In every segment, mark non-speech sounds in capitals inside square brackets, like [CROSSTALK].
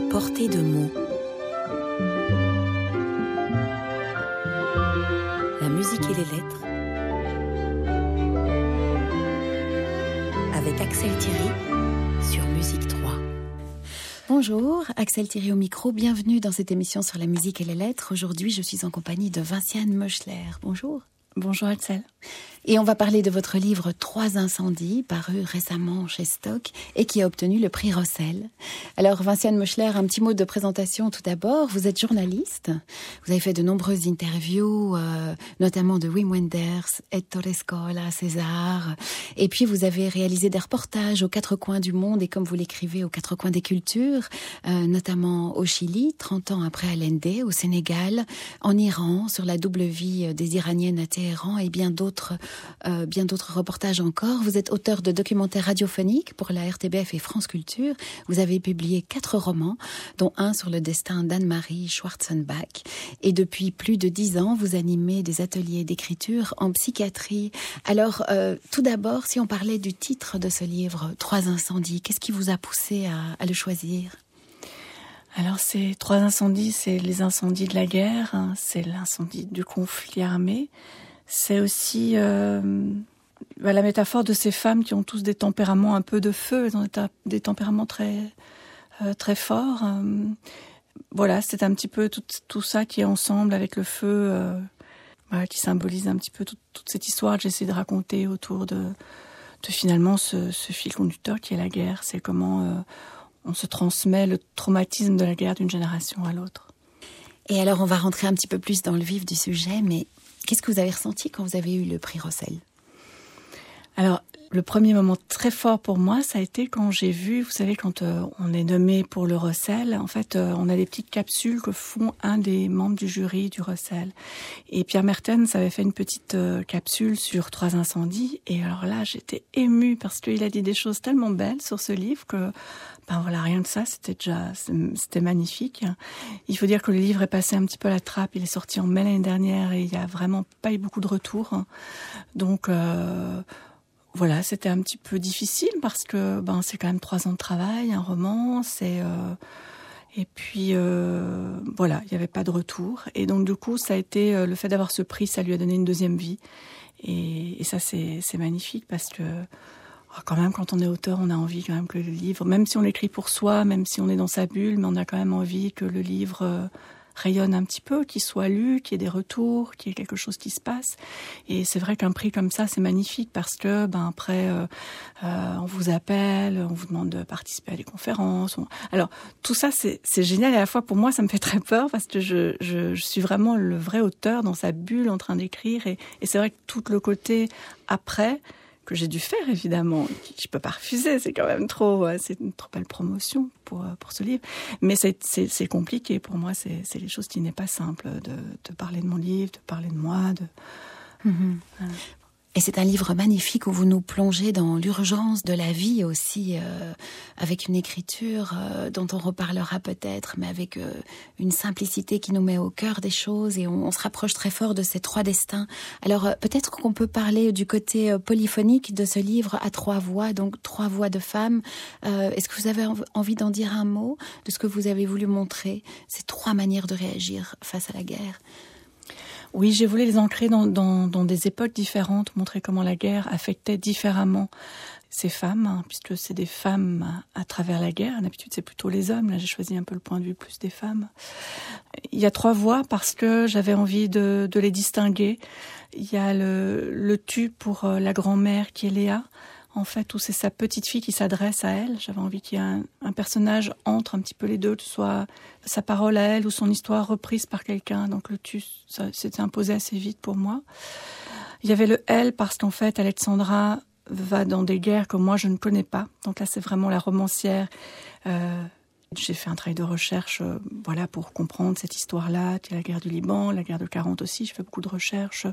à portée de mots. La musique et les lettres. Avec Axel Thierry sur Musique 3. Bonjour, Axel Thierry au micro, bienvenue dans cette émission sur la musique et les lettres. Aujourd'hui, je suis en compagnie de Vinciane Meuchler. Bonjour. Bonjour Axel. Et on va parler de votre livre Trois incendies, paru récemment chez Stock et qui a obtenu le prix Rossel. Alors, Vinciane Moschler, un petit mot de présentation tout d'abord. Vous êtes journaliste. Vous avez fait de nombreuses interviews, euh, notamment de Wim Wenders, Ettore Scola, César. Et puis, vous avez réalisé des reportages aux quatre coins du monde et comme vous l'écrivez, aux quatre coins des cultures, euh, notamment au Chili, 30 ans après Allende, au Sénégal, en Iran, sur la double vie des Iraniennes à Téhéran et bien d'autres euh, bien d'autres reportages encore. Vous êtes auteur de documentaires radiophoniques pour la RTBF et France Culture. Vous avez publié quatre romans, dont un sur le destin d'Anne-Marie Schwarzenbach. Et depuis plus de dix ans, vous animez des ateliers d'écriture en psychiatrie. Alors, euh, tout d'abord, si on parlait du titre de ce livre, Trois incendies, qu'est-ce qui vous a poussé à, le choisir? Alors ces trois incendies, c'est les incendies de la guerre, hein. c'est l'incendie du conflit armé, c'est aussi euh, bah, la métaphore de ces femmes qui ont tous des tempéraments un peu de feu, des tempéraments très euh, très forts. Euh, voilà, c'est un petit peu tout, ça qui est ensemble avec le feu, qui symbolise un petit peu toute cette histoire que j'essaie de raconter autour de, de finalement ce, ce, fil conducteur qui est la guerre. C'est comment on se transmet le traumatisme de la guerre d'une génération à l'autre. Et alors, on va rentrer un petit peu plus dans le vif du sujet, mais Qu'est-ce que vous avez ressenti quand vous avez eu le prix Rossel? Alors, le premier moment très fort pour moi, ça a été quand j'ai vu, vous savez, quand euh, on est nommé pour le Rossel, en fait, euh, on a des petites capsules que font un des membres du jury du Rossel. Et Pierre Mertens avait fait une petite euh, capsule sur trois incendies. Et alors là, j'étais émue parce qu'il a dit des choses tellement belles sur ce livre que ben voilà, rien de ça, c'était déjà, c'était magnifique. Il faut dire que le livre est passé un petit peu à la trappe. Il est sorti en mai l'année dernière et il y a vraiment pas eu beaucoup de retours. Donc voilà, c'était un petit peu difficile parce que ben c'est quand même trois ans de travail, un roman, c'est euh, et puis euh, voilà, il n'y avait pas de retour. Et donc du coup, ça a été euh, le fait d'avoir ce prix, ça lui a donné une deuxième vie. Et, ça, c'est magnifique parce que ah, quand même, quand on est auteur, on a envie quand même que le livre, même si on l'écrit pour soi, même si on est dans sa bulle, mais on a quand même envie que le livre rayonne un petit peu, qu'il soit lu, qu'il y ait des retours, qu'il y ait quelque chose qui se passe. Et c'est vrai qu'un prix comme ça, c'est magnifique parce que, ben après, euh, euh, on vous appelle, on vous demande de participer à des conférences. Alors tout ça, c'est génial. Et à la fois, pour moi, ça me fait très peur parce que je suis vraiment le vrai auteur dans sa bulle en train d'écrire. Et, et c'est vrai que tout le côté après que j'ai dû faire évidemment. Je peux pas refuser, c'est quand même trop, c'est une trop belle promotion pour euh, pour ce livre. Mais c'est compliqué pour moi. C'est les choses qui n'est pas simple de, de, parler de mon livre, de parler de moi, de. Mm-hmm. Et c'est un livre magnifique où vous nous plongez dans l'urgence de la vie aussi, euh, avec une écriture euh, dont on reparlera peut-être, mais avec euh, une simplicité qui nous met au cœur des choses et on, se rapproche très fort de ces trois destins. Alors peut-être qu'on peut parler du côté polyphonique de ce livre à trois voix, donc trois voix de femmes. Est-ce que vous avez envie d'en dire un mot de ce que vous avez voulu montrer, ces trois manières de réagir face à la guerre? Oui, j'ai voulu les ancrer dans, des époques différentes, montrer comment la guerre affectait différemment ces femmes, hein, puisque c'est des femmes à, travers la guerre. D'habitude, c'est plutôt les hommes. Là, j'ai choisi un peu le point de vue plus des femmes. Il y a trois voix parce que j'avais envie de, de, les distinguer. Il y a le, le tu pour euh, la grand-mère qui est Léa, en fait, où c'est sa petite fille qui s'adresse à elle. J'avais envie qu'il y ait un, personnage entre un petit peu les deux, que ce soit sa parole à elle ou son histoire reprise par quelqu'un. Donc le tu, ça s'était imposé assez vite pour moi. Il y avait le elle parce qu'en fait, Alexandra va dans des guerres que moi je ne connais pas. Donc là, c'est vraiment la romancière. Euh, j'ai fait un travail de recherche, euh, voilà, pour comprendre cette histoire-là, la guerre du Liban, la guerre de 40 aussi. Je fais beaucoup de recherches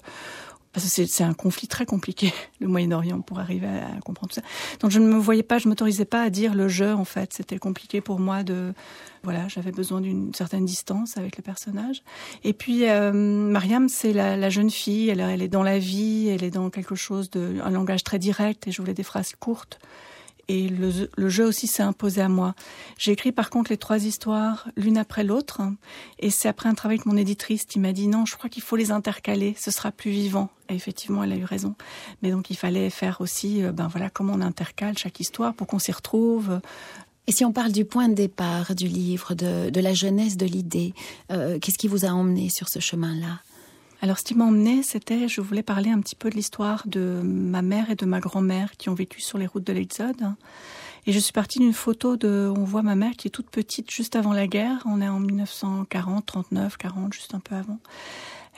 c'est un conflit très compliqué, [LAUGHS] le Moyen-Orient, pour arriver à, comprendre tout ça. Donc je ne me voyais pas, je m'autorisais pas à dire le jeu, en fait. C'était compliqué pour moi de, voilà, j'avais besoin d'une certaine distance avec le personnage. Et puis, euh, Mariam, c'est la, la, jeune fille, elle, elle est dans la vie, elle est dans quelque chose de, un langage très direct, et je voulais des phrases courtes et le, jeu aussi s'est imposé à moi. J'ai écrit par contre les trois histoires l'une après l'autre et c'est après un travail avec mon éditrice qui m'a dit non, je crois qu'il faut les intercaler, ce sera plus vivant. Et effectivement, elle a eu raison. Mais donc il fallait faire aussi, euh, ben voilà, comment on intercale chaque histoire pour qu'on s'y retrouve. Et si on parle du point de départ du livre, de, la jeunesse de l'idée, euh, qu'est-ce qui vous a emmené sur ce chemin-là? Alors, ce qui m'a emmené, c'était, je voulais parler un petit peu de l'histoire de ma mère et de ma grand-mère qui ont vécu sur les routes de l'Exode. Et je suis partie d'une photo de, on voit ma mère qui est toute petite juste avant la guerre. On est en 1940, 39, 40, juste un peu avant.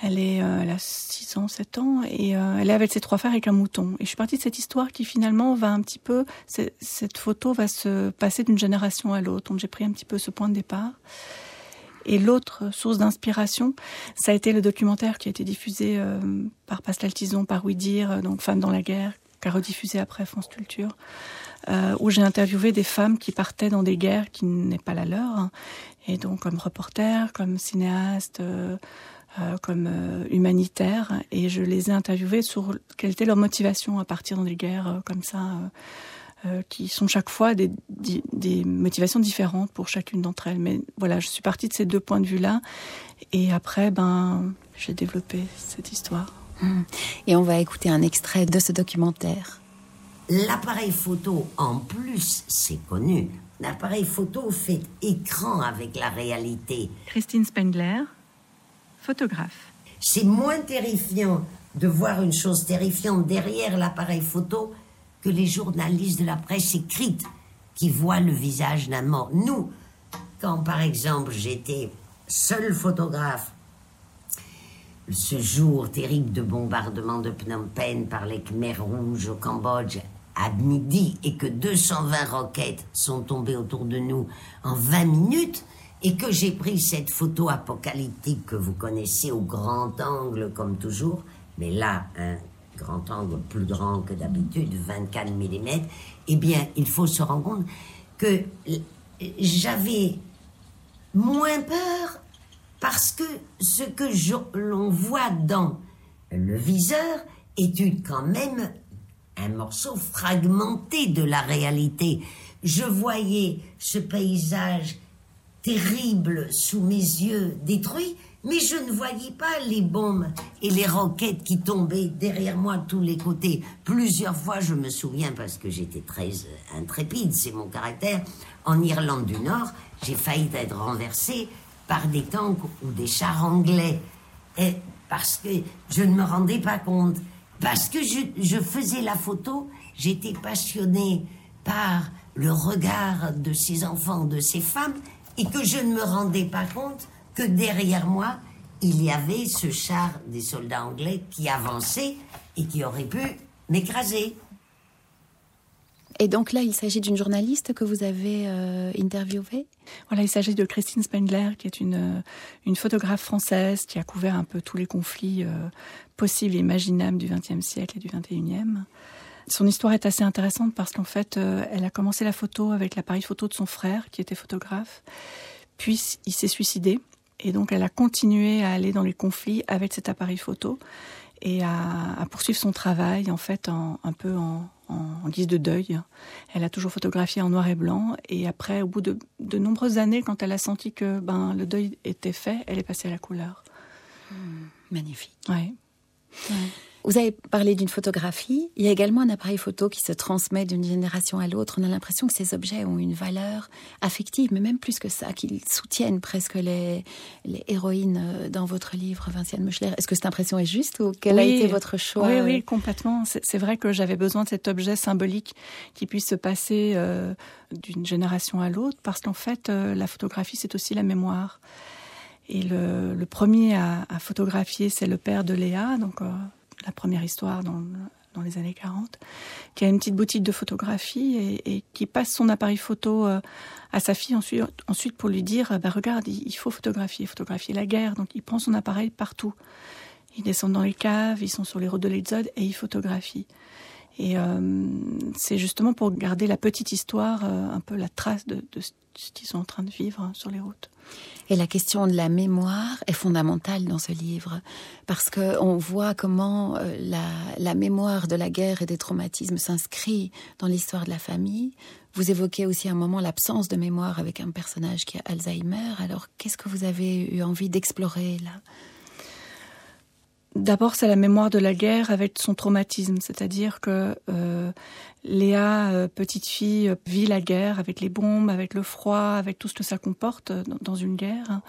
Elle est, euh, elle a 6 ans, 7 ans, et euh, elle est avec ses trois frères avec un mouton. Et je suis partie de cette histoire qui finalement va un petit peu, cette photo va se passer d'une génération à l'autre. Donc j'ai pris un petit peu ce point de départ. Et l'autre source d'inspiration, ça a été le documentaire qui a été diffusé euh, par Pascal Tison, par Oui Dire, donc Femmes dans la guerre, qu'a rediffusé après France Culture, euh, où j'ai interviewé des femmes qui partaient dans des guerres qui n'est pas la leur, hein. et donc comme reporter, comme cinéaste, euh, comme humanitaire, et je les ai interviewées sur quelle était leur motivation à partir dans des guerres comme ça euh, qui sont chaque fois des, des, motivations différentes pour chacune d'entre elles. Mais voilà, je suis partie de ces deux points de vue-là. Et après, ben, j'ai développé cette histoire. Hum. Et on va écouter un extrait de ce documentaire. L'appareil photo, en plus, c'est connu. L'appareil photo fait écran avec la réalité. Christine Spengler, photographe. C'est moins terrifiant de voir une chose terrifiante derrière l'appareil photo que les journalistes de la presse écrite qui voient le visage d'un mort. Nous, quand par exemple j'étais seul photographe, ce jour terrible de bombardement de Phnom Penh par les Khmer rouges au Cambodge à midi et que 220 roquettes sont tombées autour de nous en 20 minutes et que j'ai pris cette photo apocalyptique que vous connaissez au grand angle comme toujours, mais là un grand angle plus grand que d'habitude, 24 mm, eh bien, il faut se rendre compte que j'avais moins peur parce que ce que l'on voit dans le viseur est quand même un morceau fragmenté de la réalité. Je voyais ce paysage terrible sous mes yeux détruit, mais je ne voyais pas les bombes et les roquettes qui tombaient derrière moi de tous les côtés. Plusieurs fois, je me souviens, parce que j'étais très euh, intrépide, c'est mon caractère, en Irlande du Nord, j'ai failli être renversé par des tanks ou des chars anglais. Et parce que je ne me rendais pas compte. Parce que je, je faisais la photo, j'étais passionné par le regard de ces enfants, de ces femmes, et que je ne me rendais pas compte que derrière moi, il y avait ce char des soldats anglais qui avançait et qui aurait pu m'écraser. Et donc là, il s'agit d'une journaliste que vous avez euh, interviewée? Voilà, il s'agit de Christine Spengler, qui est une, euh, une photographe française qui a couvert un peu tous les conflits euh, possibles et imaginables du XXe siècle et du XXIe. Son histoire est assez intéressante parce qu'en fait, elle a commencé la photo avec l'appareil photo de son frère, qui était photographe. Puis il s'est suicidé. Et donc, elle a continué à aller dans les conflits avec cet appareil photo et à, poursuivre son travail, en fait, un peu en, guise de deuil. Elle a toujours photographié en noir et blanc. Et après, au bout de, de nombreuses années, quand elle a senti que ben, le deuil était fait, elle est passée à la couleur. Hmm, magnifique. Ouais. ouais. Vous avez parlé d'une photographie. Il y a également un appareil photo qui se transmet d'une génération à l'autre. On a l'impression que ces objets ont une valeur affective, mais même plus que ça, qu'ils soutiennent presque les, les héroïnes euh, dans votre livre, Vinciane Meuchler. Est-ce que cette impression est juste ou quel a été votre choix Oui, oui, complètement. C'est vrai que j'avais besoin de cet objet symbolique qui puisse se passer euh, d'une génération à l'autre, parce qu'en fait, euh, la photographie, c'est aussi la mémoire. Et le, le premier à, à photographier, c'est le père de Léa, donc la première histoire dans, dans, les années 40, qui a une petite boutique de photographie et, qui passe son appareil photo euh, à sa fille ensuite, ensuite pour lui dire bah, regarde, il, faut photographier, photographier la guerre. Donc il prend son appareil partout. Ils descendent dans les caves, ils sont sur les routes de l'Exode et ils photographient. Et c'est justement pour garder la petite histoire, un peu la trace de, ce qu'ils sont en train de vivre sur les routes. Et la question de la mémoire est fondamentale dans ce livre, parce qu'on voit comment euh, la, la, mémoire de la guerre et des traumatismes s'inscrit dans l'histoire de la famille. Vous évoquez aussi un moment l'absence de mémoire avec un personnage qui a Alzheimer. Alors, qu'est-ce que vous avez eu envie d'explorer là? D'abord, c'est la mémoire de la guerre avec son traumatisme, c'est-à-dire que euh, Léa, euh, petite fille, vit la guerre avec les bombes, avec le froid, avec tout ce que ça comporte dans une guerre.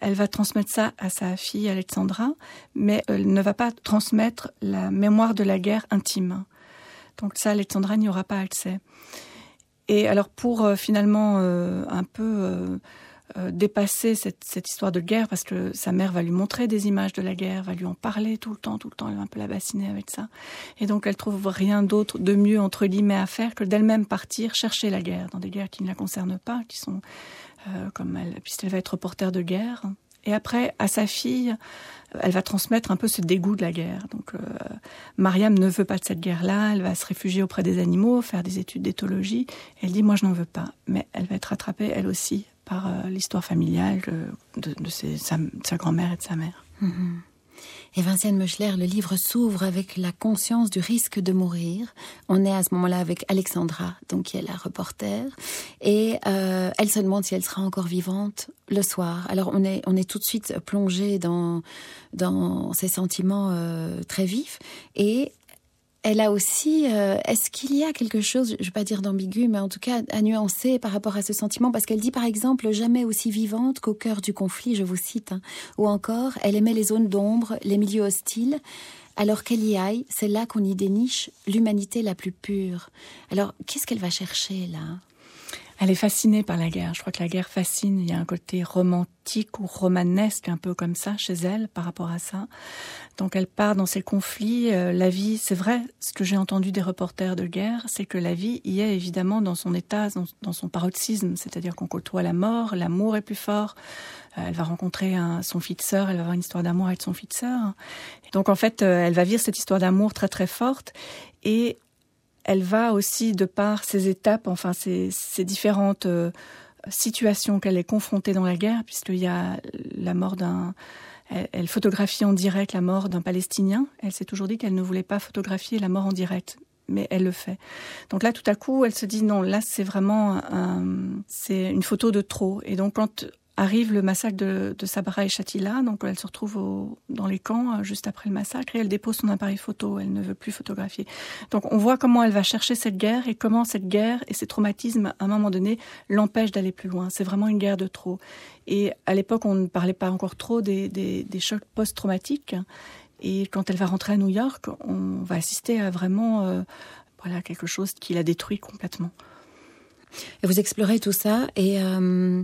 Elle va transmettre ça à sa fille Alexandra, mais elle ne va pas transmettre la mémoire de la guerre intime. Donc ça, Alexandra n'y aura pas accès. Et alors pour euh, finalement un peu euh, dépasser cette, histoire de guerre parce que sa mère va lui montrer des images de la guerre, va lui en parler tout le temps, tout le temps, elle va un peu la bassiner avec ça. Et donc elle trouve rien d'autre de mieux entre guillemets à faire que d'elle-même partir chercher la guerre dans des guerres qui ne la concernent pas, qui sont euh, comme elle, puisqu'elle va être reporter de guerre. Et après, à sa fille, elle va transmettre un peu ce dégoût de la guerre. Donc, euh, Mariam ne veut pas de cette guerre-là. Elle va se réfugier auprès des animaux, faire des études d'éthologie. Elle dit, moi, je n'en veux pas. Mais elle va être rattrapée, elle aussi, par euh, l'histoire familiale de, sa, grand-mère et de sa mère. Mm-hmm. Et Vinciane Meuchler, le livre s'ouvre avec la conscience du risque de mourir. On est à ce moment-là avec Alexandra, donc qui est la reporter, et euh, elle se demande si elle sera encore vivante le soir. Alors on est on est tout de suite plongé dans dans ces sentiments euh, très vifs et elle a aussi, euh, est-ce qu'il y a quelque chose, je ne vais pas dire d'ambigu, mais en tout cas à nuancer par rapport à ce sentiment? Parce qu'elle dit par exemple jamais aussi vivante qu'au cœur du conflit, je vous cite, hein. ou encore elle aimait les zones d'ombre, les milieux hostiles. Alors qu'elle y aille, c'est là qu'on y déniche l'humanité la plus pure. Alors qu'est-ce qu'elle va chercher là elle est fascinée par la guerre. Je crois que la guerre fascine. Il y a un côté romantique ou romanesque un peu comme ça chez elle par rapport à ça. Donc elle part dans ces conflits. Euh, la vie, c'est vrai, ce que j'ai entendu des reporters de guerre, c'est que la vie y est évidemment dans son état, dans, son paroxysme. C'est-à-dire qu'on côtoie la mort, l'amour est plus fort. Euh, elle va rencontrer son fils de sœur, elle va avoir une histoire d'amour avec son fils de sœur. Donc en fait, euh, elle va vivre cette histoire d'amour très très forte. Et elle va aussi, de par ces étapes, enfin ces, ces différentes euh, situations qu'elle est confrontée dans la guerre, puisqu'il y a la mort d'un... Elle, photographie en direct la mort d'un Palestinien. Elle s'est toujours dit qu'elle ne voulait pas photographier la mort en direct mais elle le fait. Donc là, tout à coup, elle se dit non, là, c'est vraiment c'est une photo de trop. Et donc, quand arrive le massacre de, de Sabra et Chatila, donc elle se retrouve dans les camps euh, juste après le massacre et elle dépose son appareil photo, elle ne veut plus photographier. Donc on voit comment elle va chercher cette guerre et comment cette guerre et ces traumatismes, à un moment donné, l'empêchent d'aller plus loin. C'est vraiment une guerre de trop. Et à l'époque, on ne parlait pas encore trop des, des, des chocs post-traumatiques. Et quand elle va rentrer à New York, on va assister à vraiment euh, voilà quelque chose qui la détruit complètement. Et vous explorez tout ça et euh,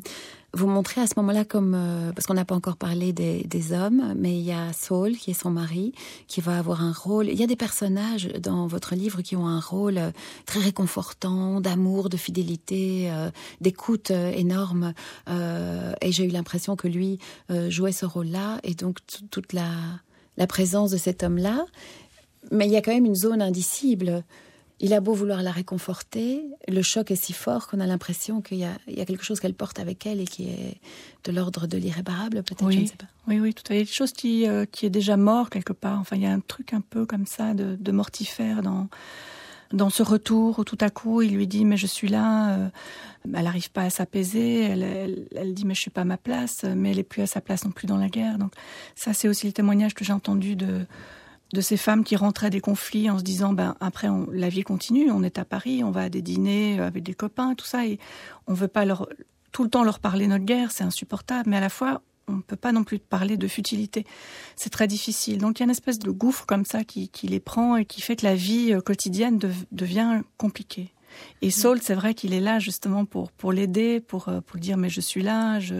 vous montrez à ce moment-là comme euh, parce qu'on n'a pas encore parlé des, hommes, mais il y a Saul qui est son mari qui va avoir un rôle. Il y a des personnages dans votre livre qui ont un rôle euh, très réconfortant, d'amour, de fidélité, euh, d'écoute énorme. et j'ai eu l'impression que lui jouait ce rôle-là et donc toute la la présence de cet homme-là. Mais il y a quand même une zone indicible il a beau vouloir la réconforter, le choc est si fort qu'on a l'impression qu'il y, a quelque chose qu'elle porte avec elle et qui est de l'ordre de l'irréparable, peut-être, oui. je ne sais pas. Oui, oui, tout à fait. Il y a quelque chose qui, euh, qui est déjà mort quelque part. Enfin, il y a un truc un peu comme ça de, de mortifère dans, dans ce retour où tout à coup il lui dit mais je suis là. Euh, elle n'arrive pas à s'apaiser. Elle, elle, elle, dit mais je suis pas à ma place. Mais elle est plus à sa place non plus dans la guerre. Donc ça c'est aussi le témoignage que j'ai entendu de de ces femmes qui rentraient des conflits en se disant ben après on, la vie continue, on est à Paris, on va à des dîners avec des copains, tout ça et on veut pas leur tout le temps leur parler notre guerre, c'est insupportable, mais à la fois on ne peut pas non plus parler de futilité. C'est très difficile. Donc il y a une espèce de gouffre comme ça qui, qui les prend et qui fait que la vie euh, quotidienne de, devient compliquée. Et mm. Saul, c'est vrai qu'il est là justement pour pour l'aider, pour euh, pour dire mais je suis là, je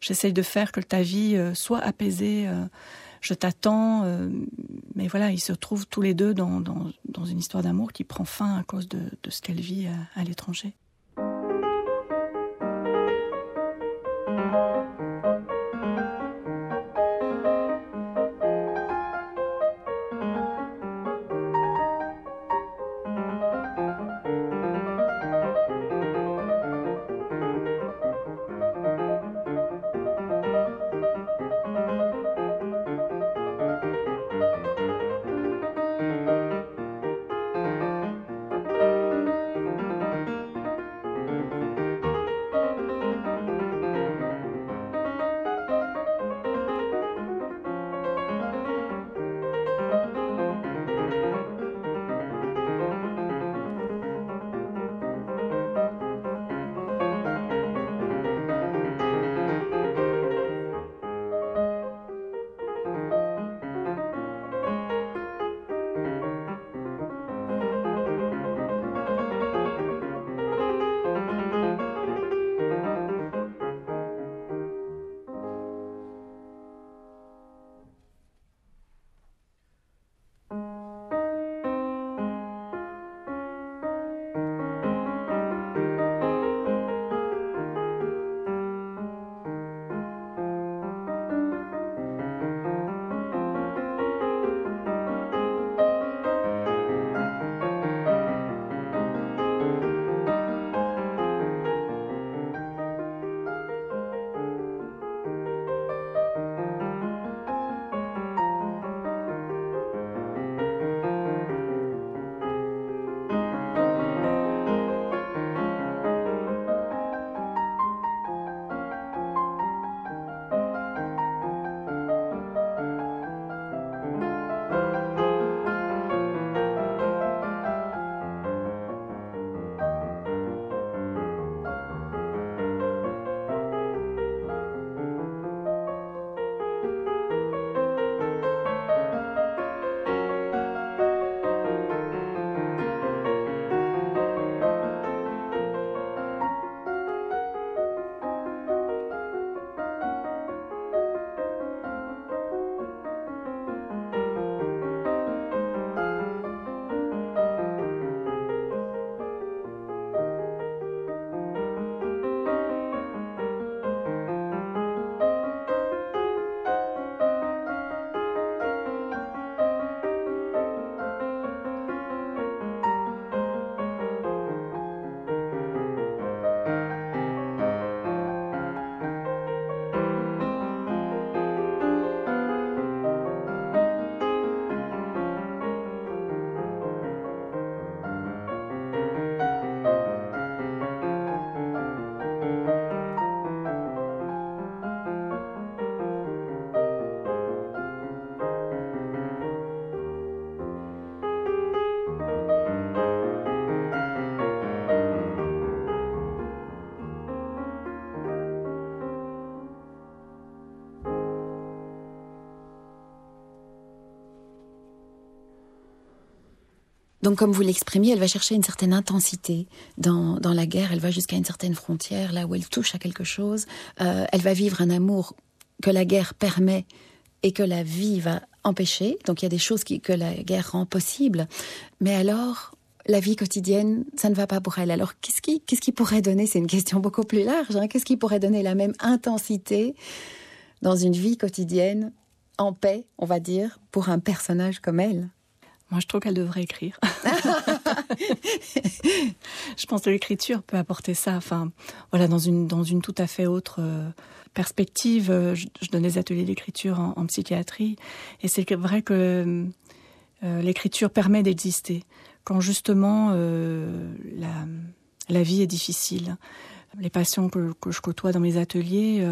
j'essaye de faire que ta vie euh, soit apaisée je t'attends. Euh, mais voilà, ils se retrouvent tous les deux dans, une histoire d'amour qui prend fin à cause de, ce qu'elle vit à l'étranger. Donc, comme vous l'exprimiez, elle va chercher une certaine intensité dans, la guerre. Elle va jusqu'à une certaine frontière, là où elle touche à quelque chose. Euh, elle va vivre un amour que la guerre permet et que la vie va empêcher. Donc, il y a des choses que la guerre rend possible. Mais alors, la vie quotidienne, ça ne va pas pour elle. Alors, qu'est-ce qui, qu'est-ce qui pourrait donner, c'est une question beaucoup plus large, hein, qu'est-ce qui pourrait donner la même intensité dans une vie quotidienne, en paix, on va dire, pour un personnage comme elle? Moi, je trouve qu'elle devrait écrire. [LAUGHS] je pense que l'écriture peut apporter ça. Enfin, voilà, dans une dans une tout à fait autre euh, perspective. Euh, je, donne des ateliers d'écriture en, psychiatrie, et c'est vrai que euh, l'écriture permet d'exister quand justement la la vie est difficile. Les patients que, que je côtoie dans mes ateliers,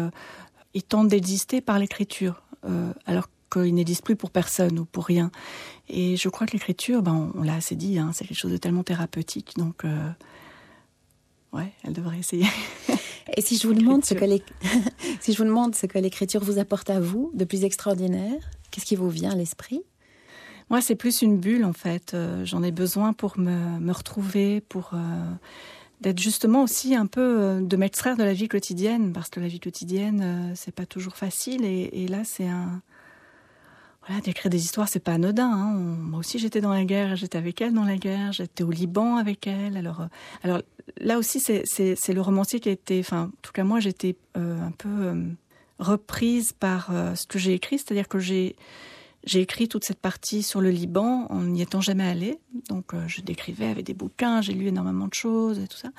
ils tentent d'exister par l'écriture. alors qu'il n'existe plus pour personne ou pour rien. Et je crois que l'écriture, ben, on, l'a assez dit, hein, c'est quelque chose de tellement thérapeutique. Donc, euh, ouais, elle devrait essayer. Et si je vous demande ce que [LAUGHS] si je vous demande ce que l'écriture vous apporte à vous de plus extraordinaire, qu'est-ce qui vous vient à l'esprit? Moi, c'est plus une bulle en fait. Euh, j'en ai besoin pour me, me retrouver, pour euh, d'être justement aussi un peu de m'extraire de la vie quotidienne, parce que la vie quotidienne, c'est pas toujours facile. Et, et là, c'est un d'écrire des histoires, c'est pas anodin. Hein. moi aussi, j'étais dans la guerre, j'étais avec elle dans la guerre, j'étais au Liban avec elle. Alors, euh, là aussi, c'est le romancier qui a été, enfin, en tout cas moi, j'étais euh, un peu euh, reprise par ce que j'ai écrit, c'est-à-dire que j'ai j'ai écrit toute cette partie sur le Liban en n'y étant jamais allée. Donc, je décrivais avec des bouquins, j'ai lu énormément de choses et tout ça.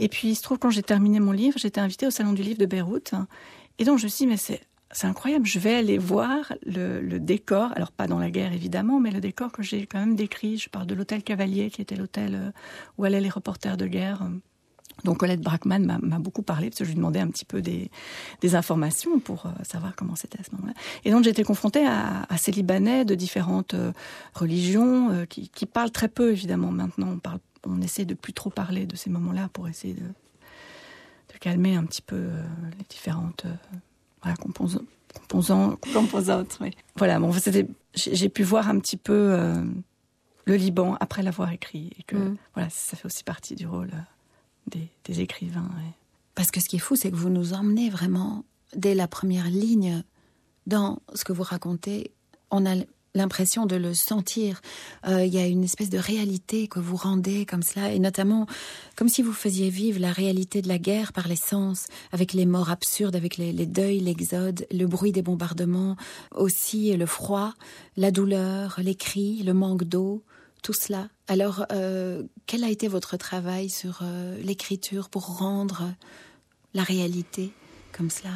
Et puis, il se trouve quand j'ai terminé mon livre, j'étais invitée au salon du livre de Beyrouth. Et donc, je me suis dit, mais c'est c'est incroyable. Je vais aller voir le, décor, alors pas dans la guerre évidemment, mais le décor que j'ai quand même décrit. Je parle de l'hôtel Cavalier, qui était l'hôtel euh, où allaient les reporters de guerre. Donc Colette Brackman m'a beaucoup parlé parce que je lui demandais un petit peu des, informations pour euh, savoir comment c'était à ce moment-là. Et donc j'étais confrontée à, ces Libanais de différentes euh, religions qui, parlent très peu évidemment maintenant. On, essaie de plus trop parler de ces moments-là pour essayer de calmer un petit peu les différentes voilà, composant, composante. Oui. Voilà, bon, j'ai pu voir un petit peu euh, le Liban après l'avoir écrit et que mm. voilà, ça fait aussi partie du rôle euh, des, écrivains. Parce que ce qui est fou, c'est que vous nous emmenez vraiment dès la première ligne dans ce que vous racontez. On a l'impression de le sentir. Euh, il y a une espèce de réalité que vous rendez comme cela, et notamment comme si vous faisiez vivre la réalité de la guerre par les sens, avec les morts absurdes, avec les, deuils, l'exode, le bruit des bombardements, aussi le froid, la douleur, les cris, le manque d'eau, tout cela. Alors, euh, quel a été votre travail sur euh, l'écriture pour rendre la réalité comme cela?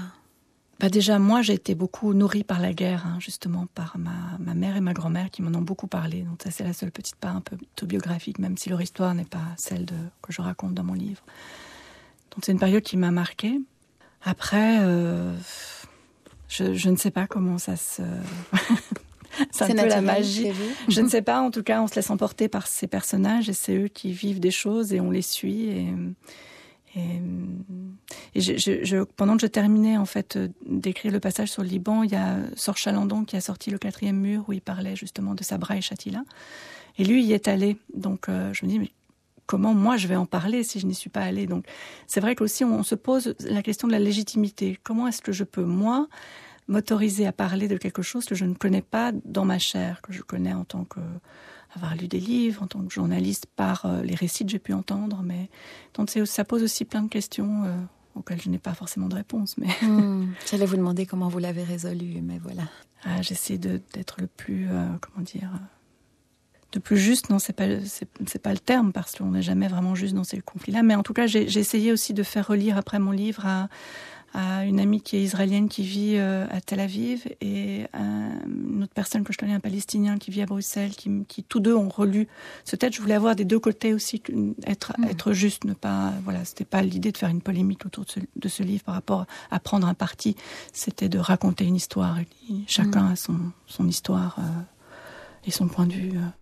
Bah déjà, moi, j'ai été beaucoup nourrie par la guerre, hein, justement, par ma, ma, mère et ma grand-mère qui m'en ont beaucoup parlé. Donc ça, c'est la seule petite part un peu autobiographique, même si leur histoire n'est pas celle de, que je raconte dans mon livre. Donc c'est une période qui m'a marquée. Après, euh, je, je, ne sais pas comment ça se... [LAUGHS] c'est un peu la magie. Je ne sais pas, en tout cas, on se laisse emporter par ces personnages et c'est eux qui vivent des choses et on les suit. Et, et, je, pendant que je terminais en fait euh, d'écrire le passage sur le Liban, il y a Sor Chalandon qui a sorti le quatrième mur où il parlait justement de Sabra et Chatila. Et lui y est allé. Donc euh, je me dis mais comment moi je vais en parler si je n'y suis pas allée? Donc c'est vrai qu'aussi on, on se pose la question de la légitimité. Comment est-ce que je peux moi m'autoriser à parler de quelque chose que je ne connais pas dans ma chair, que je connais en tant que avoir lu des livres en tant que journaliste par euh, les récits que j'ai pu entendre, mais donc ça pose aussi plein de questions euh, auxquelles je n'ai pas forcément de réponse. Mais hmm, [LAUGHS] j'allais vous demander comment vous l'avez résolu, mais voilà. Ah, J'essaie d'être le plus, euh, comment dire, de plus juste. Non, c'est pas c'est pas le terme parce qu'on n'est jamais vraiment juste dans ces conflits-là. Mais en tout cas, j'ai essayé aussi de faire relire après mon livre à à une amie qui est israélienne qui vit euh, à Tel Aviv et une autre personne que je connais, un Palestinien qui vit à Bruxelles, qui, qui tous deux ont relu ce texte. Je voulais avoir des deux côtés aussi, être, mm. être juste, ne pas, voilà, c'était pas l'idée de faire une polémique autour de ce, de ce, livre par rapport à prendre un parti, c'était de raconter une histoire. chacun mm. a son, son histoire euh, et son point de vue. Euh.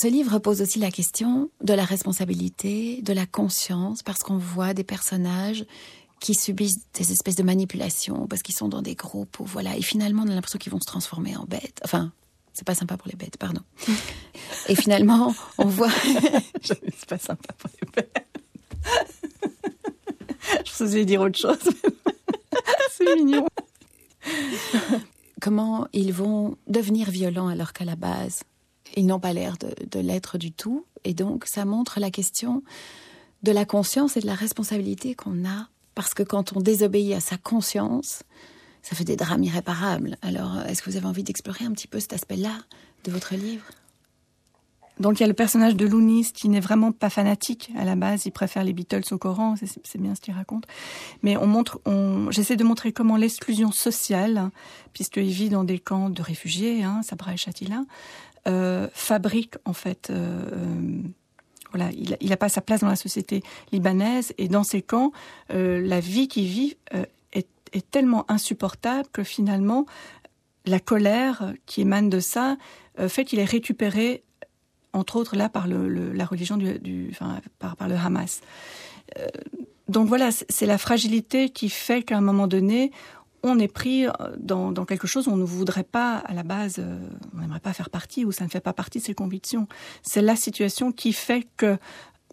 Ce livre pose aussi la question de la responsabilité, de la conscience, parce qu'on voit des personnages qui subissent des espèces de manipulations, parce qu'ils sont dans des groupes voilà, et finalement, on a l'impression qu'ils vont se transformer en bêtes. Enfin, c'est pas sympa pour les bêtes, pardon. Et finalement, on voit. [LAUGHS] c'est pas sympa pour les bêtes. [LAUGHS] Je vous dire autre chose. [LAUGHS] c'est mignon. Comment ils vont devenir violents alors qu'à la base, ils n'ont pas l'air de, l'être du tout. Et donc, ça montre la question de la conscience et de la responsabilité qu'on a. Parce que quand on désobéit à sa conscience, ça fait des drames irréparables. Alors, est-ce que vous avez envie d'explorer un petit peu cet aspect-là de votre livre? Donc il y a le personnage de Lounis qui n'est vraiment pas fanatique à la base, il préfère les Beatles au Coran, c'est bien ce qu'il raconte. Mais on montre, on, j'essaie de montrer comment l'exclusion sociale, puisqu'il vit dans des camps de réfugiés, hein, Sabra et Chatila, euh, fabrique en fait. Euh, euh voilà, il, il a pas sa place dans la société libanaise et dans ces camps, la vie qu'il vit est, tellement insupportable que finalement la colère qui émane de ça fait qu'il est récupéré entre autres là par le, la religion du, du enfin, par, par, le Hamas. Donc voilà, c'est la fragilité qui fait qu'à un moment donné, on est pris dans, dans, quelque chose où on ne voudrait pas, à la base, euh, on n'aimerait pas faire partie, ou ça ne fait pas partie de ses convictions. C'est la situation qui fait que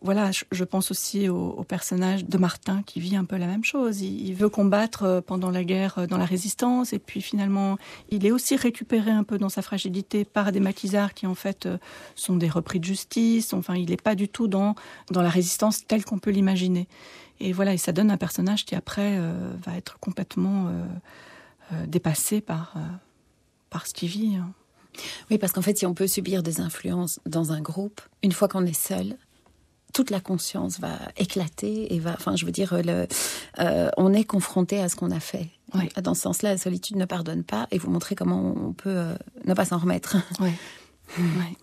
voilà, je pense aussi au, personnage de Martin qui vit un peu la même chose. Il, veut combattre euh, pendant la guerre euh, dans la résistance et puis finalement, il est aussi récupéré un peu dans sa fragilité par des maquisards qui en fait euh, sont des repris de justice. Enfin, il n'est pas du tout dans la résistance telle qu'on peut l'imaginer. Et voilà, et ça donne un personnage qui après va être complètement dépassé par par ce qu'il vit. Hein. Oui, parce qu'en fait, si on peut subir des influences dans un groupe, une fois qu'on est seul, toute la conscience va éclater et va, enfin, je veux dire, le, euh, on est confronté à ce qu'on a fait. Oui. Dans ce sens-là, la solitude ne pardonne pas et vous montrer comment on peut euh, ne pas s'en remettre. [LAUGHS] Oui. oui.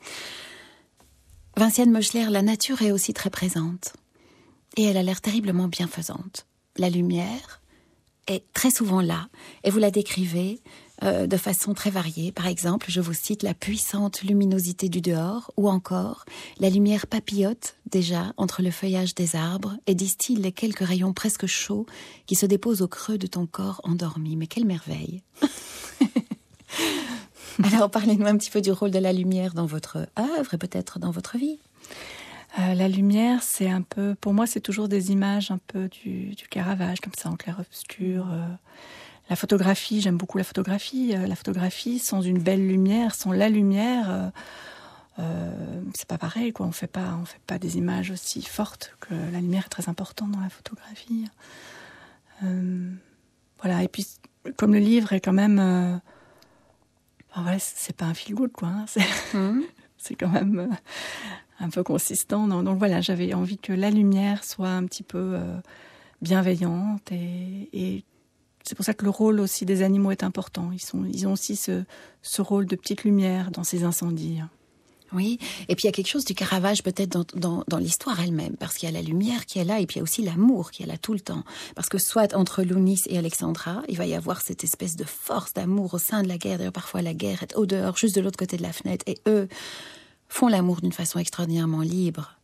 Vinciane Moschler, la nature est aussi très présente et elle a l'air terriblement bienfaisante. La lumière est très souvent là et vous la décrivez euh, de façon très variée. Par exemple, je vous cite la puissante luminosité du dehors ou encore la lumière papillote déjà entre le feuillage des arbres et distille les quelques rayons presque chauds qui se déposent au creux de ton corps endormi. Mais quelle merveille [LAUGHS] Alors parlez-nous un petit peu du rôle de la lumière dans votre œuvre et peut-être dans votre vie. Euh, la lumière, c'est un peu, pour moi, c'est toujours des images un peu du, du Caravage, comme ça, en clair-obscur. Euh, la photographie, j'aime beaucoup la photographie. Euh, la photographie, sans une belle lumière, sans la lumière, c'est pas pareil. Quoi. On fait pas, on fait pas des images aussi fortes que la lumière est très importante dans la photographie. Voilà. Et puis, comme le livre est quand même, enfin, voilà, c'est pas un feel good, quoi. Hein. C'est, mmh. [LAUGHS] c'est quand même un peu consistant. Donc, voilà, j'avais envie que la lumière soit un petit peu bienveillante et, et c'est pour ça que le rôle aussi des animaux est important. Ils, sont, ils ont aussi ce, ce rôle de petite lumière dans ces incendies. Oui, et puis il y a quelque chose du Caravage peut-être dans, dans, dans l'histoire elle-même, parce qu'il y a la lumière qui est là, et puis il y a aussi l'amour qui est là tout le temps. Parce que soit entre Lounis et Alexandra, il va y avoir cette espèce de force d'amour au sein de la guerre. D'ailleurs, parfois la guerre est au dehors, juste de l'autre côté de la fenêtre, et eux font l'amour d'une façon extraordinairement libre.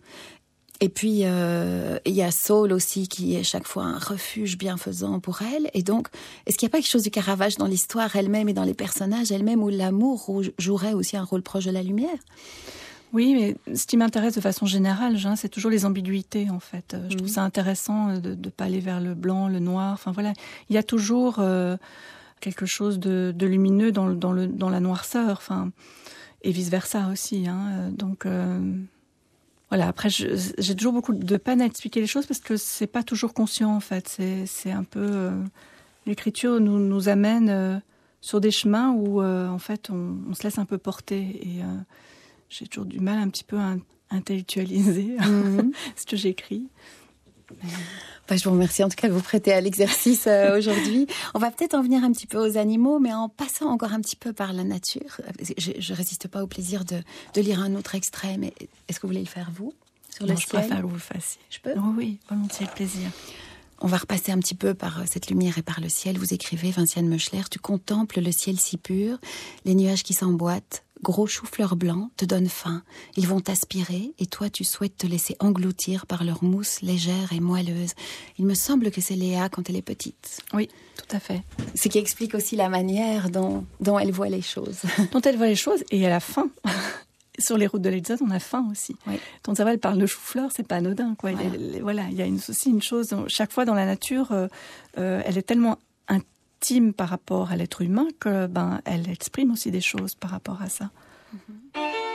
Et puis, euh, il y a Saul aussi, qui est chaque fois un refuge bienfaisant pour elle. Et donc, est-ce qu'il n'y a pas quelque chose du Caravage dans l'histoire elle-même et dans les personnages elle-même où l'amour jouerait aussi un rôle proche de la lumière? Oui, mais ce qui m'intéresse de façon générale, c'est toujours les ambiguïtés, en fait. Je trouve mmh. ça intéressant de ne pas aller vers le blanc, le noir. Enfin, voilà. Il y a toujours euh, quelque chose de, de lumineux dans, dans, le, dans la noirceur. Enfin, et vice-versa aussi. Hein. Donc... Euh, voilà. Après, j'ai toujours beaucoup de peine à expliquer les choses parce que c'est pas toujours conscient en fait. C'est un peu euh, l'écriture nous nous amène euh, sur des chemins où en fait on, on, se laisse un peu porter et j'ai toujours du mal un petit peu à intellectualiser mm -hmm. [LAUGHS] ce que j'écris. Bah, je vous remercie en tout cas de vous prêter à l'exercice euh, [LAUGHS] aujourd'hui. On va peut-être en venir un petit peu aux animaux, mais en passant encore un petit peu par la nature. Je, je résiste pas au plaisir de, de lire un autre extrait, mais est-ce que vous voulez le faire vous sur non, le je ciel? préfère que vous le fassiez. Je peux? Oh, Oui, volontiers, plaisir. On va repasser un petit peu par euh, cette lumière et par le ciel. Vous écrivez, Vinciane Meuchler, tu contemples le ciel si pur, les nuages qui s'emboîtent, gros chou-fleurs blancs, te donnent faim. Ils vont t'aspirer et toi tu souhaites te laisser engloutir par leur mousse légère et moelleuse. Il me semble que c'est Léa quand elle est petite. Oui, tout à fait. Ce qui explique aussi la manière dont, dont elle voit les choses. [LAUGHS] dont elle voit les choses et elle a faim. [LAUGHS] Sur les routes de l'Alsace, on a faim aussi. Oui. Quand ça va, elle parle de chou-fleur, c'est pas anodin. Quoi. Voilà. Il, voilà, il y a une, aussi une chose, chaque fois dans la nature, euh, euh, elle est tellement par rapport à l'être humain que ben, elle exprime aussi des choses par rapport à ça. Mm-hmm.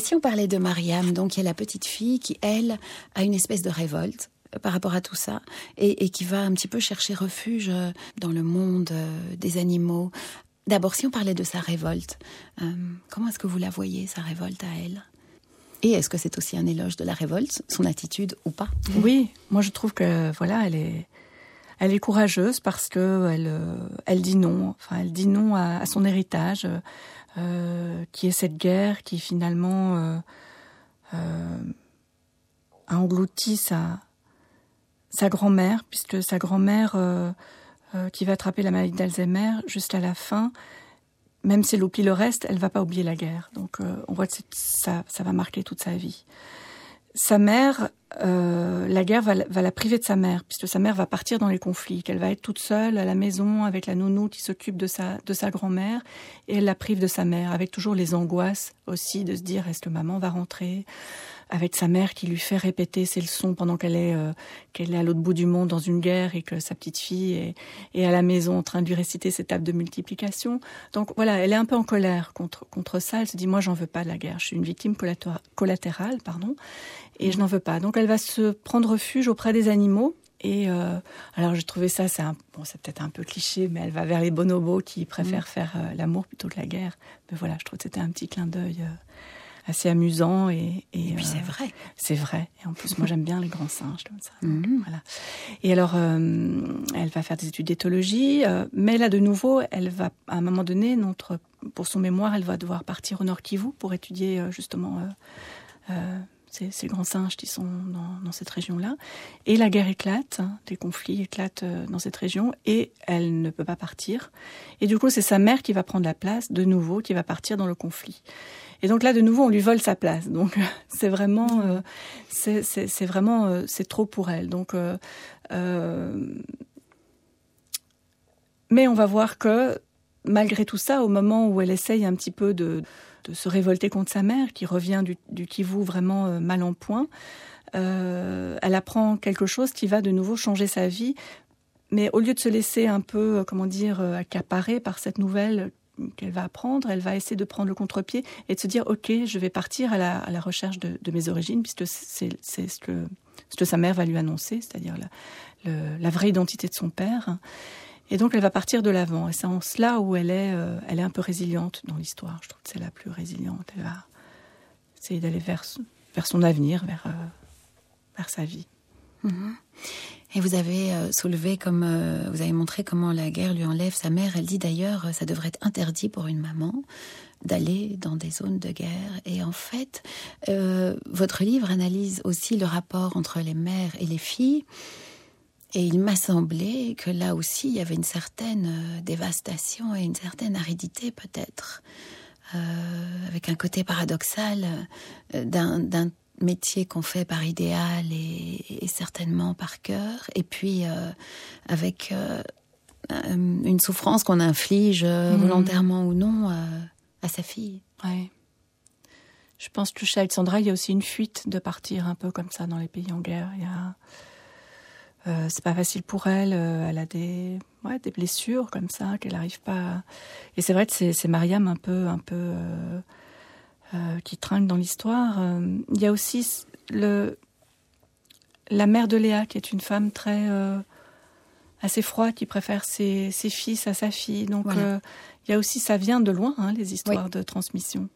Et si on parlait de Mariam, donc il y a la petite fille qui, elle, a une espèce de révolte par rapport à tout ça et, qui va un petit peu chercher refuge dans le monde des animaux. D'abord, si on parlait de sa révolte, comment est-ce que vous la voyez, sa révolte à elle? Et est-ce que c'est aussi un éloge de la révolte, son attitude ou pas? Oui, moi je trouve que voilà, elle est, elle est courageuse parce que elle, euh, elle dit non. Enfin, elle dit non à, son héritage, euh, qui est cette guerre qui finalement euh, euh, a englouti sa grand-mère, puisque sa grand-mère qui va attraper la maladie d'Alzheimer jusqu'à la fin même si elle oublie le reste, elle va pas oublier la guerre. Donc euh, on voit que ça, ça va marquer toute sa vie. Sa mère, euh, la guerre va, va, la priver de sa mère, puisque sa mère va partir dans les conflits, qu'elle va être toute seule à la maison avec la nounou qui s'occupe de sa, de sa grand-mère, et elle la prive de sa mère, avec toujours les angoisses aussi de se dire est-ce que maman va rentrer? Avec sa mère qui lui fait répéter ses leçons pendant qu'elle est euh, qu'elle est à l'autre bout du monde dans une guerre et que sa petite fille est, est, à la maison en train de lui réciter ses tables de multiplication. Donc voilà, elle est un peu en colère contre contre ça. Elle se dit moi j'en veux pas de la guerre. Je suis une victime collatérale, pardon, et je n'en veux pas. Donc elle va se prendre refuge auprès des animaux. Et euh, alors j'ai trouvé ça, c'est bon, c'est peut-être un peu cliché, mais elle va vers les bonobos qui préfèrent mmh. faire euh, l'amour plutôt que la guerre. Mais voilà, je trouve que c'était un petit clin d'œil. Euh, assez amusant et, et, puis c'est vrai. C'est vrai. Et en plus, moi, j'aime bien les grands singes comme ça. Mhm. Voilà. Et alors, elle va faire des études d'éthologie, mais là, de nouveau, elle va, à un moment donné, notre, pour son mémoire, elle va devoir partir au Nord Kivu pour étudier justement ces, ces, grands singes qui sont dans, cette région-là. Et la guerre éclate, hein, des conflits éclatent dans cette région, et elle ne peut pas partir. Et du coup, c'est sa mère qui va prendre la place, de nouveau, qui va partir dans le conflit. Et donc là, de nouveau, on lui vole sa place. Donc c'est vraiment, euh, c'est vraiment, euh, c'est trop pour elle. Donc, euh, euh, mais on va voir que malgré tout ça, au moment où elle essaye un petit peu de, de se révolter contre sa mère, qui revient du, du Kivu vraiment mal en point, elle apprend quelque chose qui va de nouveau changer sa vie. Mais au lieu de se laisser un peu, comment dire, accaparer par cette nouvelle qu'elle va apprendre, elle va essayer de prendre le contre-pied et de se dire ok, je vais partir à la, à la recherche de, de, mes origines, puisque c'est ce que, ce que sa mère va lui annoncer, c'est-à-dire la, la, vraie identité de son père. Et donc elle va partir de l'avant. Et c'est en cela où elle est, euh, elle est un peu résiliente dans l'histoire. Je trouve que c'est la plus résiliente. Elle va essayer d'aller vers, vers son avenir, vers, euh, vers sa vie. Mm-hmm. Et vous avez euh, soulevé comme vous avez montré comment la guerre lui enlève sa mère. Elle dit d'ailleurs ça devrait être interdit pour une maman d'aller dans des zones de guerre. Et en fait, votre livre analyse aussi le rapport entre les mères et les filles. Et il m'a semblé que là aussi, il y avait une certaine dévastation et une certaine aridité peut-être, euh, avec un côté paradoxal d'un métier qu'on fait par idéal et, certainement par cœur, et puis euh, avec euh, une souffrance qu'on inflige euh, mhm. volontairement ou non à sa fille. Ouais. Je pense que chez Alexandra, il y a aussi une fuite de partir un peu comme ça dans les pays en guerre. Il y a euh, c'est pas facile pour elle. elle a des, ouais, des blessures comme ça qu'elle n'arrive pas. À... Et c'est vrai que c'est, Mariam un peu, un peu euh, euh, qui trinque dans l'histoire. Euh, il y a aussi le, la mère de Léa, qui est une femme très euh, assez froide, qui préfère ses, ses, fils à sa fille. Donc voilà. il y a aussi, ça vient de loin, hein, les histoires oui. de transmission.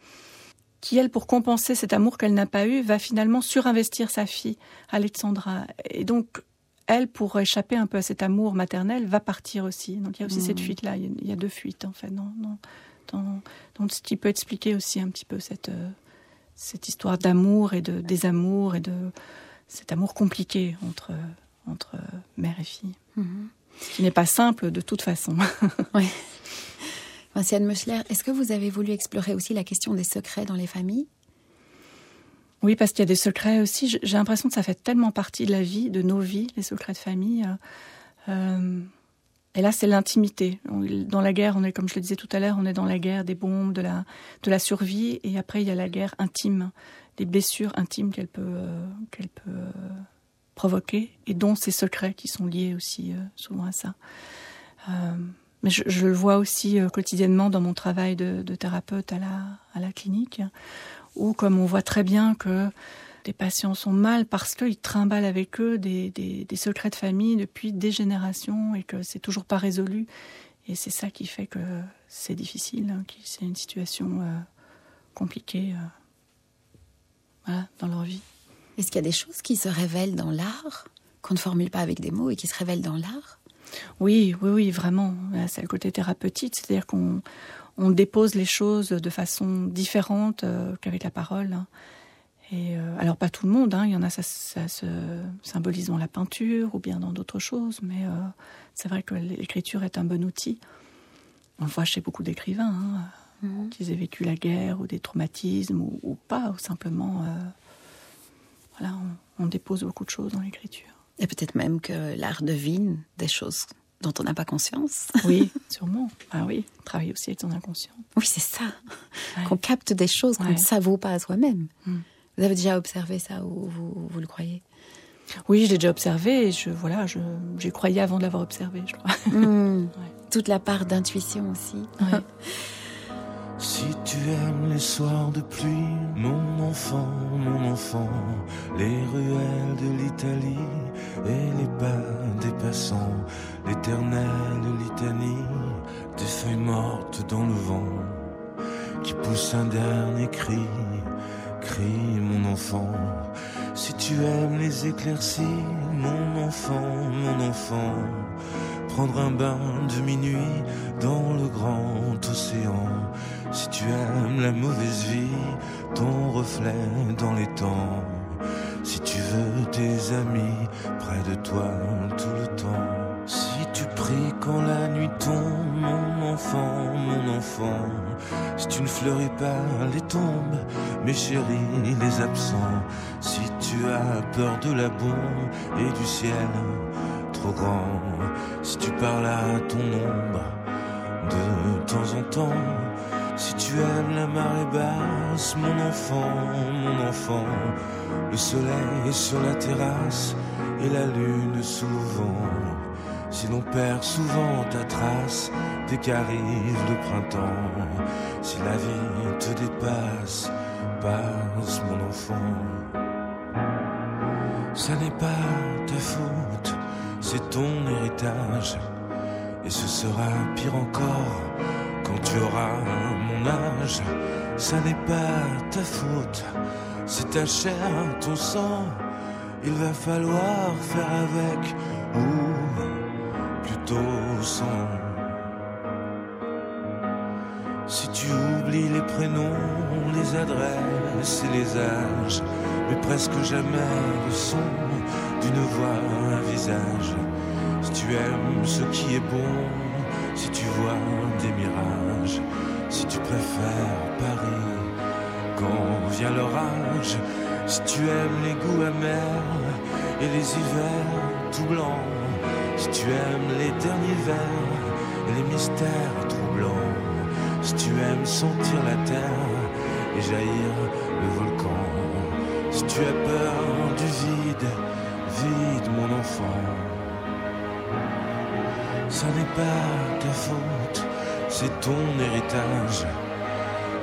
Qui, elle, pour compenser cet amour qu'elle n'a pas eu, va finalement surinvestir sa fille, Alexandra. Et donc, elle, pour échapper un peu à cet amour maternel, va partir aussi. Donc il y a aussi mmh. cette fuite-là. Il y a deux fuites, en fait. Non, non dans, dans ce qui peut expliquer aussi un petit peu cette, euh, cette histoire d'amour et de désamour et de cet amour compliqué entre, entre mère et fille. Mm -hmm. Qui n'est pas simple de toute façon. [LAUGHS] oui. Vinciane Meuchler, est-ce que vous avez voulu explorer aussi la question des secrets dans les familles? Oui, parce qu'il y a des secrets aussi. J'ai l'impression que ça fait tellement partie de la vie, de nos vies, les secrets de famille. Euh, et là, c'est l'intimité. Dans la guerre, on est, comme je le disais tout à l'heure, on est dans la guerre des bombes, de la, de la survie. Et après, il y a la guerre intime, des blessures intimes qu'elle peut, euh, peut euh, provoquer, et dont ces secrets qui sont liés aussi euh, souvent à ça. Euh, mais je, le vois aussi euh, quotidiennement dans mon travail de, de thérapeute à la, à la clinique, ou comme on voit très bien que des patients sont mal parce qu'ils trimballent avec eux des, des, secrets de famille depuis des générations et que c'est toujours pas résolu. Et c'est ça qui fait que c'est difficile, hein, c'est une situation euh, compliquée euh, dans leur vie. Est-ce qu'il y a des choses qui se révèlent dans l'art, qu'on ne formule pas avec des mots et qui se révèlent dans l'art? Oui, oui, oui, vraiment. C'est le côté thérapeutique, c'est-à-dire qu'on on dépose les choses de façon différente euh, qu'avec la parole. Hein. Et euh, alors pas tout le monde, hein. il y en a ça, se symbolise dans la peinture ou bien dans d'autres choses, mais euh, c'est vrai que l'écriture est un bon outil. On le voit chez beaucoup d'écrivains, hein, mhm. qu'ils aient vécu la guerre ou des traumatismes ou, pas, ou simplement, voilà, on, dépose beaucoup de choses dans l'écriture. Et peut-être même que l'art devine des choses dont on n'a pas conscience. [LAUGHS] Oui, sûrement. Ah oui, travailler aussi avec son inconscient. Oui, c'est ça. Qu'on capte des choses qu'on ne savoure pas à soi-même. Hmm. Vous avez déjà observé ça ou vous, le croyez? Oui, je l'ai déjà observé et je, voilà, j'ai croyé avant de l'avoir observé, je crois. Hmm. [LAUGHS] Toute la part d'intuition aussi. [LAUGHS] Si tu aimes les soirs de pluie, mon enfant, mon enfant, les ruelles de l'Italie et les pas des passants, l'éternelle litanie des feuilles mortes dans le vent, qui poussent un dernier cri, crie mon enfant. Si tu aimes les éclaircies, mon enfant, mon enfant, prendre un bain de minuit dans le grand océan. Si tu aimes la mauvaise vie, ton reflet dans les temps. Si tu veux tes amis près de toi tout le temps. Si tu pries quand la nuit tombe, mon enfant, mon enfant. Si tu ne fleuris pas les tombes, mes chéris, les absents. Si tu as peur de la bombe et du ciel trop grand. Si tu parles à ton ombre de temps en temps. Si tu aimes la marée basse, mon enfant, mon enfant, le soleil sur la terrasse et la lune sous le vent. Si l'on perd souvent ta trace dès qu'arrive le printemps, si la vie te dépasse, passe mon enfant. Ça n'est pas ta faute, c'est ton héritage, et ce sera pire encore quand tu auras mon âge, ça n'est pas ta faute, c'est ta chair, ton sang. Il va falloir faire avec, ou plutôt sans. Si tu oublies les prénoms, les adresses et les âges, mais presque jamais le son d'une voix, un visage. Si tu aimes ce qui est bon, si tu vois des mirages, si tu préfères Paris quand vient l'orage, si tu aimes les goûts amers et les hivers tout blancs, si tu aimes les derniers vers et les mystères troublants, si tu aimes sentir la terre et jaillir le volcan, si tu as peur du vide, vide mon enfant. Ça n'est pas ta faute, c'est ton héritage.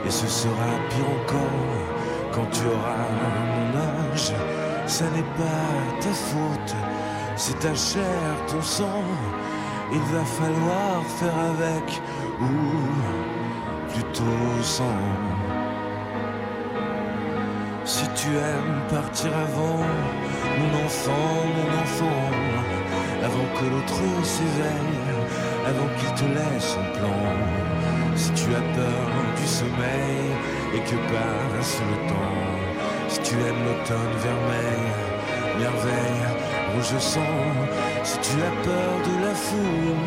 Et ce sera pire encore quand tu auras mon âge. Ça n'est pas ta faute, c'est ta chair, ton sang. Il va falloir faire avec, ou plutôt sans. Si tu aimes partir avant, mon enfant, mon enfant avant que l'autre s'éveille, avant qu'il te laisse son plan. Si tu as peur du sommeil et que passe le temps, si tu aimes l'automne vermeil, merveille, rouge sang, si tu as peur de la foule,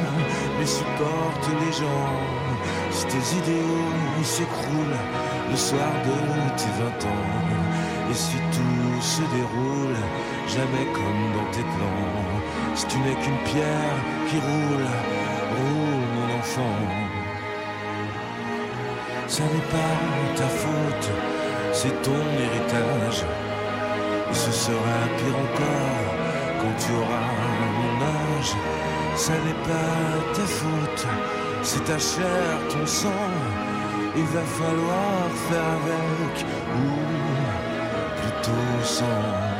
mais supporte les gens, si tes idéaux s'écroulent le soir de tes vingt ans, et si tout se déroule jamais comme dans tes plans, si tu n'es qu'une pierre qui roule, Ça n'est pas ta faute, c'est ton héritage. Et ce sera pire encore quand tu auras mon âge. Ça n'est pas ta faute, c'est ta chair, ton sang. il va falloir faire avec ou plutôt sans.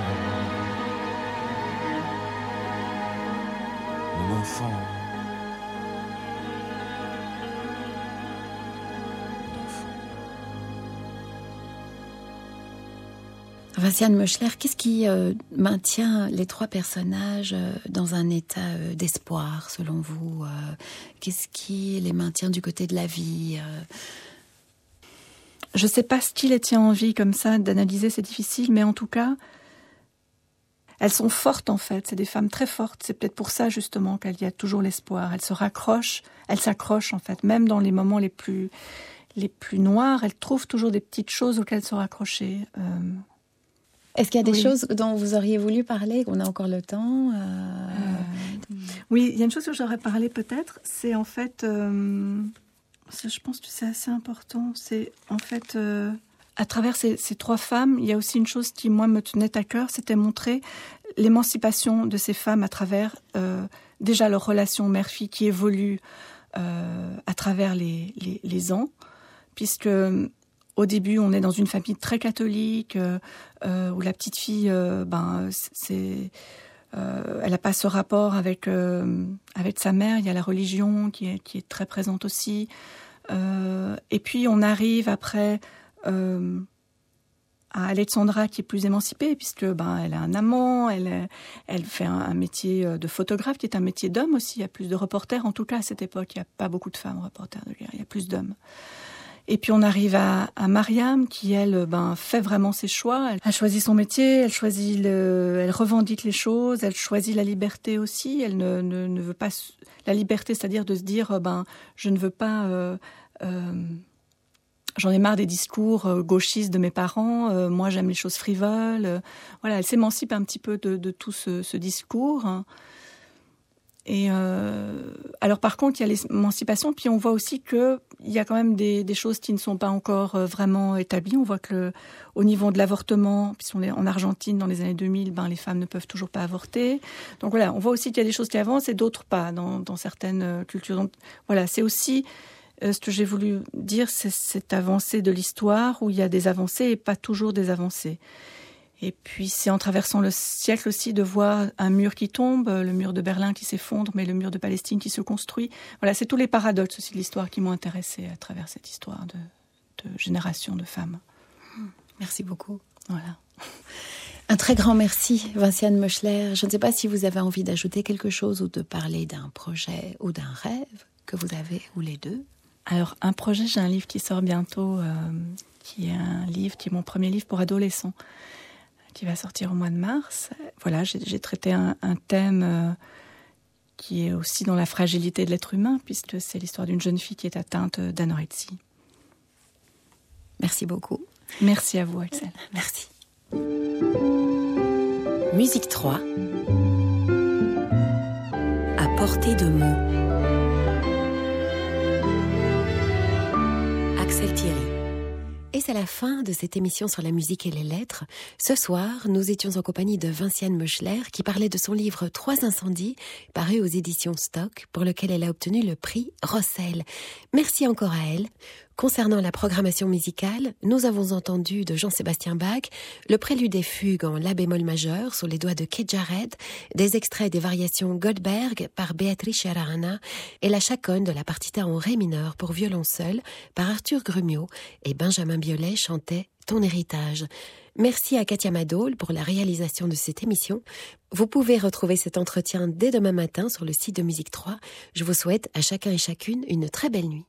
Vinciane Meuchler, qu'est-ce qui euh, maintient les trois personnages euh, dans un état euh, d'espoir, selon vous Qu'est-ce qui les maintient du côté de la vie Je ne sais pas ce qui les tient en vie comme ça, d'analyser, c'est difficile, mais en tout cas, elles sont fortes en fait. C'est des femmes très fortes. C'est peut-être pour ça justement qu'il y a toujours l'espoir. Elles se raccrochent, elles s'accrochent en fait, même dans les moments les plus les plus noirs, elles trouvent toujours des petites choses auxquelles se raccrocher. Est-ce qu'il y a des choses dont vous auriez voulu parler, qu'on a encore le temps euh, euh, Oui, il y a une chose que j'aurais parlé peut-être, c'est en fait, euh, je pense que c'est assez important, c'est en fait, à travers ces, trois femmes, il y a aussi une chose qui, moi, me tenait à cœur, c'était montrer l'émancipation de ces femmes à travers déjà leur relation mère-fille qui évolue à travers les, les, les ans, puisque au début, on est dans une famille très catholique euh, euh, où la petite fille, euh, ben, c'est, elle n'a pas ce rapport avec avec sa mère. Il y a la religion qui est qui est très présente aussi. et puis on arrive après à Alexandra qui est plus émancipée puisque ben elle a un amant, elle elle fait un, métier de photographe qui est un métier d'homme aussi. Il y a plus de reporters en tout cas à cette époque. Il n'y a pas beaucoup de femmes reporters de guerre. Il y a plus d'hommes. Et puis on arrive à, à Mariam qui elle ben fait vraiment ses choix. Elle a choisi son métier, elle choisit le, elle revendique les choses, elle choisit la liberté aussi. Elle ne, ne, ne veut pas la liberté, c'est-à-dire de se dire ben je ne veux pas euh, euh, J'en ai marre des discours euh, gauchistes de mes parents. Euh, moi, j'aime les choses frivoles. voilà, elle s'émancipe un petit peu de, de tout ce, ce discours. Et euh, alors par contre, il y a l'émancipation, puis on voit aussi que il y a quand même des, choses qui ne sont pas encore euh, vraiment établies. On voit que au niveau de l'avortement, puisqu'on est en Argentine dans les années 2000, ben les femmes ne peuvent toujours pas avorter. Donc voilà, on voit aussi qu'il y a des choses qui avancent et d'autres pas dans, dans certaines euh, cultures. Donc voilà, c'est aussi euh, ce que j'ai voulu dire, c'est cette avancée de l'histoire où il y a des avancées et pas toujours des avancées. Et puis c'est en traversant le siècle aussi de voir un mur qui tombe, le mur de Berlin qui s'effondre, mais le mur de Palestine qui se construit. Voilà, c'est tous les paradoxes aussi de l'histoire qui m'ont intéressé à travers cette histoire de, de génération de femmes. Merci beaucoup. Voilà. Un très grand merci, Vinciane Moschler. Je ne sais pas si vous avez envie d'ajouter quelque chose ou de parler d'un projet ou d'un rêve que vous avez, ou les deux. Alors, un projet, j'ai un livre qui sort bientôt, euh, qui est un livre, qui est mon premier livre pour adolescents qui va sortir au mois de mars. Voilà, j'ai traité un, un thème euh, qui est aussi dans la fragilité de l'être humain, puisque c'est l'histoire d'une jeune fille qui est atteinte d'anorexie. Merci beaucoup. Merci à vous, Axel. Merci. Musique 3. À portée de mots. Axel Thierry. Et c'est la fin de cette émission sur la musique et les lettres. Ce soir, nous étions en compagnie de Vinciane Meuchler qui parlait de son livre Trois incendies, paru aux éditions Stock, pour lequel elle a obtenu le prix Rossel. Merci encore à elle. Concernant la programmation musicale, nous avons entendu de Jean-Sébastien Bach le prélude et fugue en la bémol majeur sous les doigts de Kate des extraits des variations Goldberg par Beatrice Arana et la chaconne de la partita en ré mineur pour violon seul par Arthur Grumio et Benjamin Biolay chantait Ton héritage. Merci à Katia Madol pour la réalisation de cette émission. Vous pouvez retrouver cet entretien dès demain matin sur le site de Musique 3. Je vous souhaite à chacun et chacune une très belle nuit.